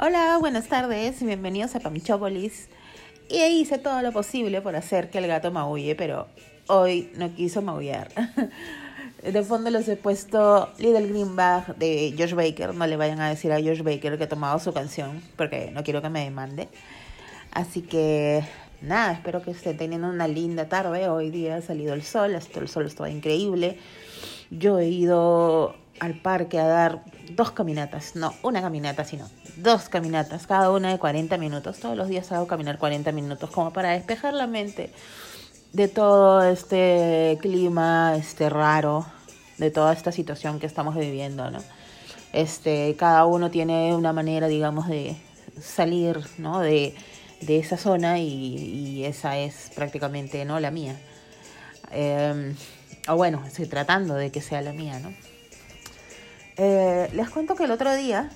Hola, buenas tardes y bienvenidos a Pamichópolis. Y hice todo lo posible por hacer que el gato maulle, pero hoy no quiso maullar. De fondo les he puesto Little Green Bag de Josh Baker. No le vayan a decir a Josh Baker que he tomado su canción, porque no quiero que me demande. Así que nada, espero que estén teniendo una linda tarde. Hoy día ha salido el sol, esto, el sol está increíble. Yo he ido al parque a dar dos caminatas, no una caminata, sino dos caminatas, cada una de 40 minutos. Todos los días hago caminar 40 minutos como para despejar la mente de todo este clima este raro, de toda esta situación que estamos viviendo, ¿no? Este, cada uno tiene una manera, digamos, de salir, ¿no? De, de esa zona y, y, esa es prácticamente, ¿no? La mía. Eh, o bueno, estoy tratando de que sea la mía, ¿no? Eh, les cuento que el otro día,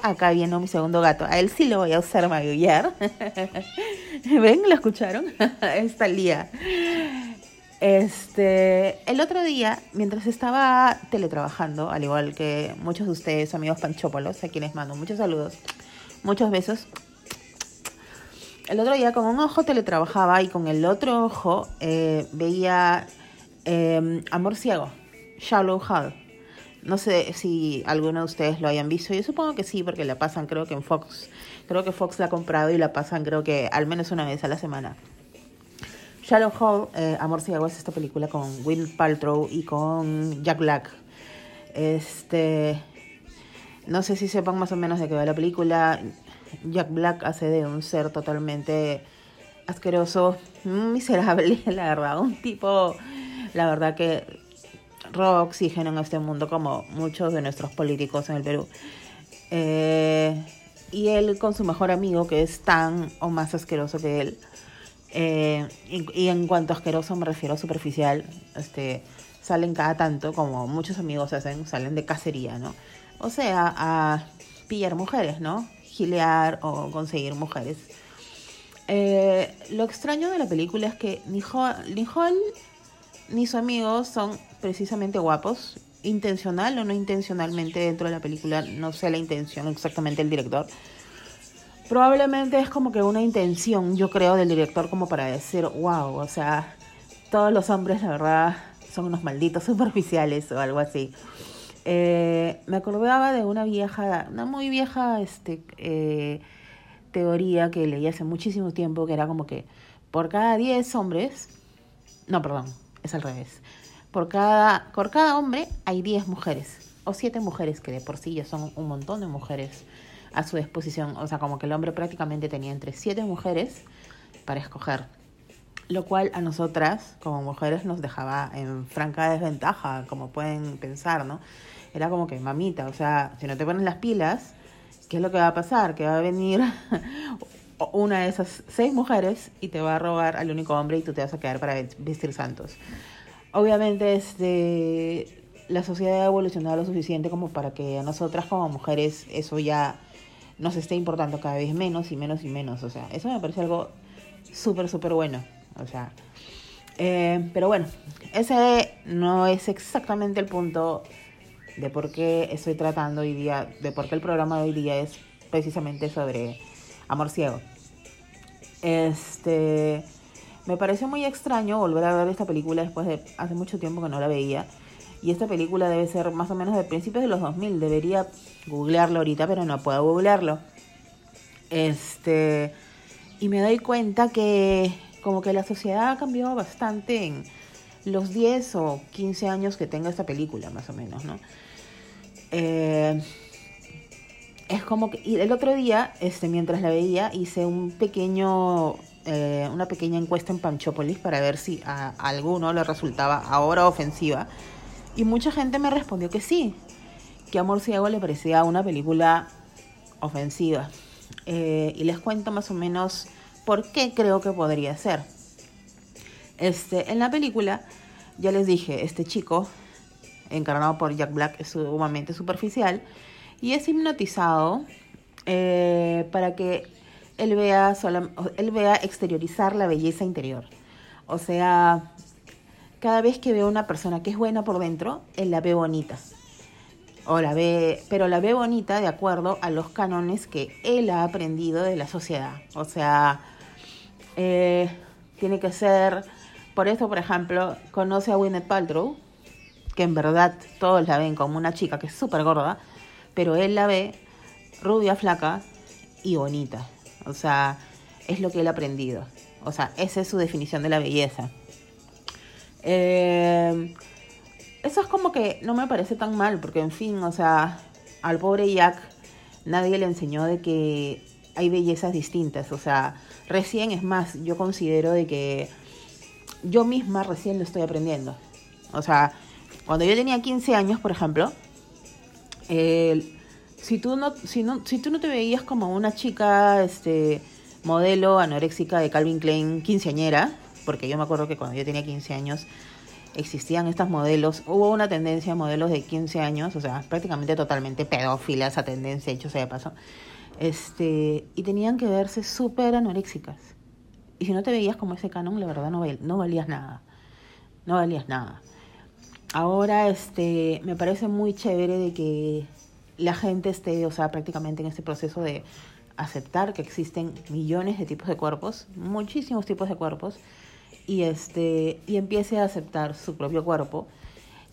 acá viendo mi segundo gato, a él sí lo voy a usar magullar. ¿Ven? ¿Lo escucharon? Está el día. Este, el otro día, mientras estaba teletrabajando, al igual que muchos de ustedes, amigos panchópolos, a quienes mando muchos saludos, muchos besos. El otro día con un ojo teletrabajaba y con el otro ojo eh, veía eh, Amor Ciego, Shallow Hall. No sé si alguno de ustedes lo hayan visto. Yo supongo que sí, porque la pasan creo que en Fox. Creo que Fox la ha comprado y la pasan creo que al menos una vez a la semana. Shallow Hall, eh, Amor Ciego, es esta película con Will Paltrow y con Jack Black. Este, no sé si sepan más o menos de qué va la película. Jack Black hace de un ser totalmente asqueroso, miserable, la verdad. Un tipo, la verdad que roba oxígeno en este mundo como muchos de nuestros políticos en el Perú. Eh, y él con su mejor amigo, que es tan o más asqueroso que él. Eh, y, en cuanto a asqueroso me refiero a superficial, este, salen cada tanto, como muchos amigos hacen, salen de cacería, ¿no? O sea, a pillar mujeres, ¿no? Gilear o conseguir mujeres. Eh, lo extraño de la película es que ni Hall ni su amigo son precisamente guapos, intencional o no intencionalmente dentro de la película, no sé la intención exactamente del director. Probablemente es como que una intención, yo creo, del director como para decir, wow, o sea, todos los hombres, la verdad, son unos malditos superficiales o algo así. Eh, me acordaba de una vieja, una muy vieja este, eh, teoría que leí hace muchísimo tiempo, que era como que por cada 10 hombres, no, perdón, es al revés. Por cada, por cada hombre hay 10 mujeres o 7 mujeres que de por sí ya son un montón de mujeres a su disposición. O sea, como que el hombre prácticamente tenía entre 7 mujeres para escoger. Lo cual a nosotras, como mujeres, nos dejaba en franca desventaja, como pueden pensar, ¿no? Era como que, mamita, o sea, si no te pones las pilas, ¿qué es lo que va a pasar? Que va a venir una de esas seis mujeres y te va a robar al único hombre y tú te vas a quedar para vestir santos. Obviamente este, la sociedad ha evolucionado lo suficiente como para que a nosotras como mujeres eso ya nos esté importando cada vez menos y menos y menos. O sea, eso me parece algo súper, súper bueno. O sea, eh, pero bueno, ese no es exactamente el punto de por qué estoy tratando hoy día, de por qué el programa de hoy día es precisamente sobre Amor Ciego. Este. Me pareció muy extraño volver a ver esta película después de hace mucho tiempo que no la veía. Y esta película debe ser más o menos de principios de los 2000. Debería googlearlo ahorita, pero no puedo googlearlo. Este. Y me doy cuenta que como que la sociedad ha cambiado bastante en los 10 o 15 años que tenga esta película, más o menos, ¿no? Eh, es como que y el otro día, este, mientras la veía, hice un pequeño, eh, una pequeña encuesta en Panchópolis para ver si a, alguno le resultaba ahora ofensiva. Y mucha gente me respondió que sí, que Amor Ciego le parecía una película ofensiva. Eh, y les cuento más o menos por qué creo que podría ser. Este, en la película, ya les dije, este chico, encarnado por Jack Black, es sumamente superficial y es hipnotizado eh, para que él vea, él vea exteriorizar la belleza interior. O sea, cada vez que ve a una persona que es buena por dentro, él la ve bonita. o la ve, pero la ve bonita de acuerdo a los cánones que él ha aprendido de la sociedad. O sea, eh, tiene que ser, por eso, por ejemplo, conoce a Gwyneth Paltrow, que en verdad todos la ven como una chica que es súper gorda, pero él la ve rubia, flaca y bonita. O sea, es lo que él ha aprendido. O sea, esa es su definición de la belleza. Eh, eso es como que no me parece tan mal, porque en fin, o sea, al pobre Jack nadie le enseñó de que hay bellezas distintas. O sea, recién es más, yo considero de que yo misma recién lo estoy aprendiendo. O sea, cuando yo tenía 15 años, por ejemplo, si, tú no, si, no, si tú no te veías como una chica este, modelo anoréxica de Calvin Klein quinceañera, porque yo me acuerdo que cuando yo tenía 15 años existían estos modelos, hubo una tendencia de modelos de 15 años, o sea, prácticamente totalmente pedófila esa tendencia, hecho sea de paso, este, y tenían que verse súper anoréxicas. Y si no te veías como ese canon, la verdad no, no valías nada, no valías nada. Ahora, este, me parece muy chévere de que la gente esté, o sea, prácticamente en este proceso de aceptar que existen millones de tipos de cuerpos, muchísimos tipos de cuerpos, y este y empiece a aceptar su propio cuerpo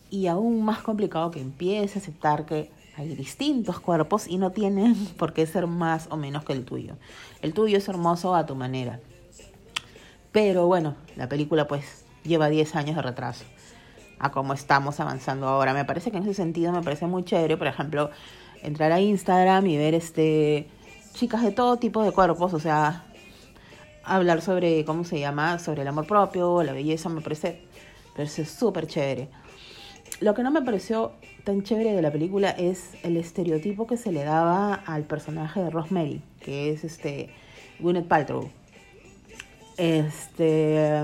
y aún más complicado que empiece a aceptar que hay distintos cuerpos y no tienen por qué ser más o menos que el tuyo. El tuyo es hermoso a tu manera. Pero bueno, la película pues lleva 10 años de retraso a cómo estamos avanzando ahora. Me parece que en ese sentido me parece muy chévere, por ejemplo, entrar a Instagram y ver este chicas de todo tipo de cuerpos, o sea, hablar sobre, ¿cómo se llama? Sobre el amor propio, la belleza, me parece, parece súper chévere. Lo que no me pareció tan chévere de la película es el estereotipo que se le daba al personaje de Rosemary, que es este Gwyneth Paltrow. Este,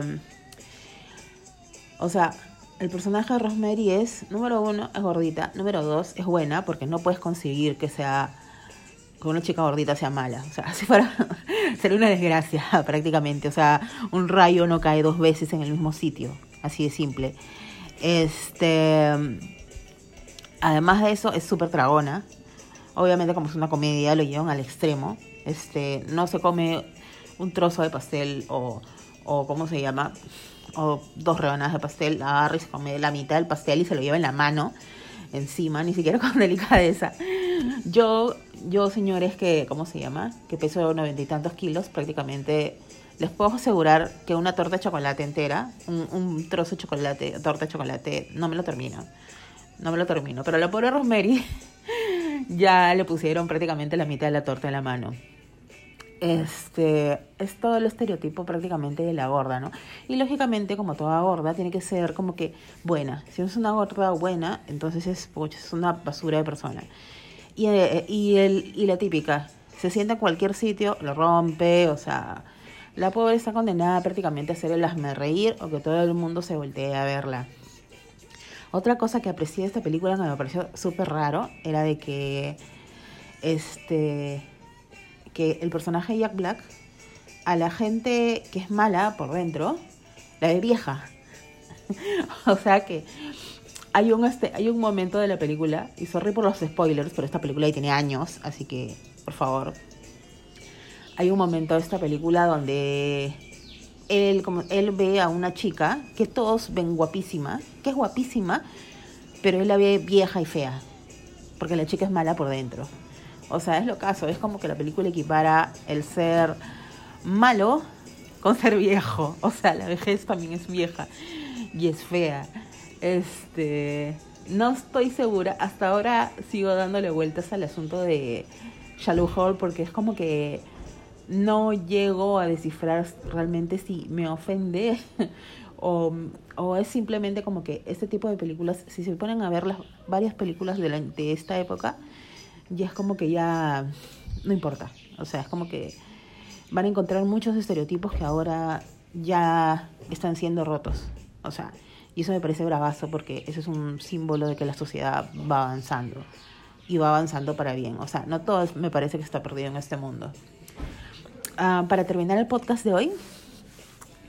o sea, el personaje de Rosemary es, número uno, es gordita, número dos, es buena, porque no puedes conseguir que sea que una chica gordita sea mala. O sea, si fuera, sería una desgracia prácticamente. O sea, un rayo no cae dos veces en el mismo sitio. Así de simple. Este. Además de eso, es súper tragona. Obviamente, como es una comedia, lo llevan al extremo. Este, no se come un trozo de pastel o, o ¿cómo se llama? O dos rebanadas de pastel. Agarra y se come la mitad del pastel y se lo lleva en la mano encima, ni siquiera con delicadeza. Yo, yo señores que, ¿cómo se llama? Que peso noventa y tantos kilos, prácticamente les puedo asegurar que una torta de chocolate entera, un, trozo de chocolate, torta de chocolate, no me lo termino. No me lo termino. Pero la pobre Rosemary ya le pusieron prácticamente la mitad de la torta en la mano este es todo el estereotipo prácticamente de la gorda, ¿no? Y lógicamente, como toda gorda, tiene que ser como que buena. Si no es una gorda buena, entonces es, es una basura de persona. Y, eh, y, el, y la típica, se sienta en cualquier sitio, lo rompe, o sea, la pobre está condenada prácticamente a hacer el asme reír o que todo el mundo se voltee a verla. Otra cosa que aprecié de esta película que me pareció súper raro era de que este que el personaje de Jack Black a la gente que es mala por dentro la ve vieja. o sea que hay un, este, hay un momento de la película, y sorry por los spoilers, pero esta película ya tiene años, así que por favor. Hay un momento de esta película donde él, como, él ve a una chica que todos ven guapísima, que es guapísima, pero él la ve vieja y fea, porque la chica es mala por dentro. O sea, es lo caso, es como que la película equipara el ser malo con ser viejo. O sea, la vejez también es vieja y es fea. Este, no estoy segura, hasta ahora sigo dándole vueltas al asunto de Shallow Hall porque es como que no llego a descifrar realmente si me ofende o, o, es simplemente como que este tipo de películas, si se ponen a ver las varias películas de, de esta época, ya es como que ya no importa. O sea, es como que van a encontrar muchos estereotipos que ahora ya están siendo rotos. O sea, y eso me parece bravazo porque eso es un símbolo de que la sociedad va avanzando. Y va avanzando para bien. O sea, no todo me parece que está perdido en este mundo. Ah, para terminar el podcast de hoy,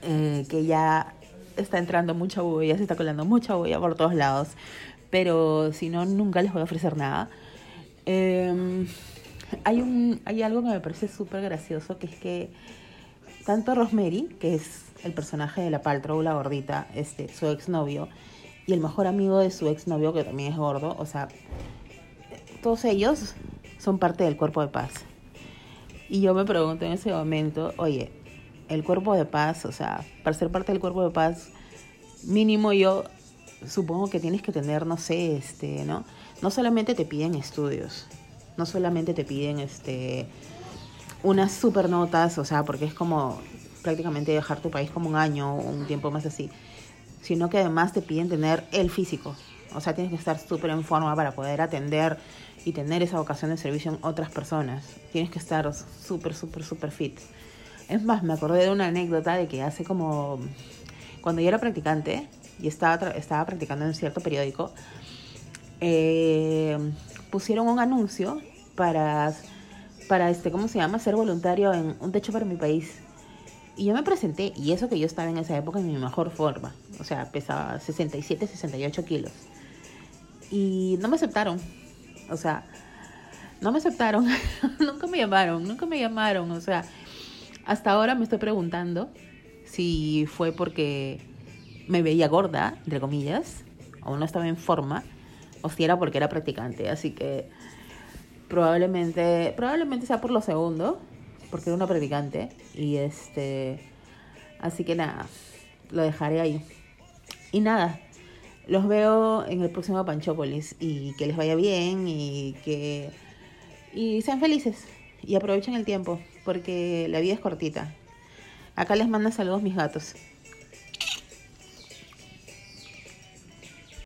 eh, que ya está entrando mucha bulla, se está colando mucha bulla por todos lados. pero si no, nunca les voy a ofrecer nada. Eh, hay, un, hay algo que me parece súper gracioso, que es que tanto Rosemary, que es el personaje de la Paltrow, la gordita, este, su exnovio, y el mejor amigo de su exnovio, que también es gordo, o sea, todos ellos son parte del cuerpo de paz. Y yo me pregunto en ese momento, oye, el cuerpo de paz, o sea, para ser parte del cuerpo de paz, mínimo yo supongo que tienes que tener, no sé, este, ¿no? No solamente te piden estudios, no solamente te piden, este, unas super notas, o sea, porque es como prácticamente dejar tu país como un año o un tiempo más así, sino que además te piden tener el físico, o sea, tienes que estar súper en forma para poder atender y tener esa vocación de servicio en otras personas. Tienes que estar súper, súper, súper fit. Es más, me acordé de una anécdota de que hace como, cuando yo era practicante y estaba, estaba practicando en cierto periódico, eh, pusieron un anuncio para, para este, ¿cómo se llama? Ser voluntario en Un Techo para mi país. Y yo me presenté, y eso que yo estaba en esa época en mi mejor forma. O sea, pesaba 67, 68 kilos. Y no me aceptaron. O sea, no me aceptaron. nunca me llamaron, nunca me llamaron. O sea, hasta ahora me estoy preguntando si fue porque me veía gorda, entre comillas, o no estaba en forma, o si era porque era practicante. Así que probablemente, probablemente sea por lo segundo, porque era una practicante. Y este, así que nada, lo dejaré ahí. Y nada, los veo en el próximo Panchópolis y que les vaya bien y que y sean felices y aprovechen el tiempo porque la vida es cortita. Acá les mando saludos mis gatos.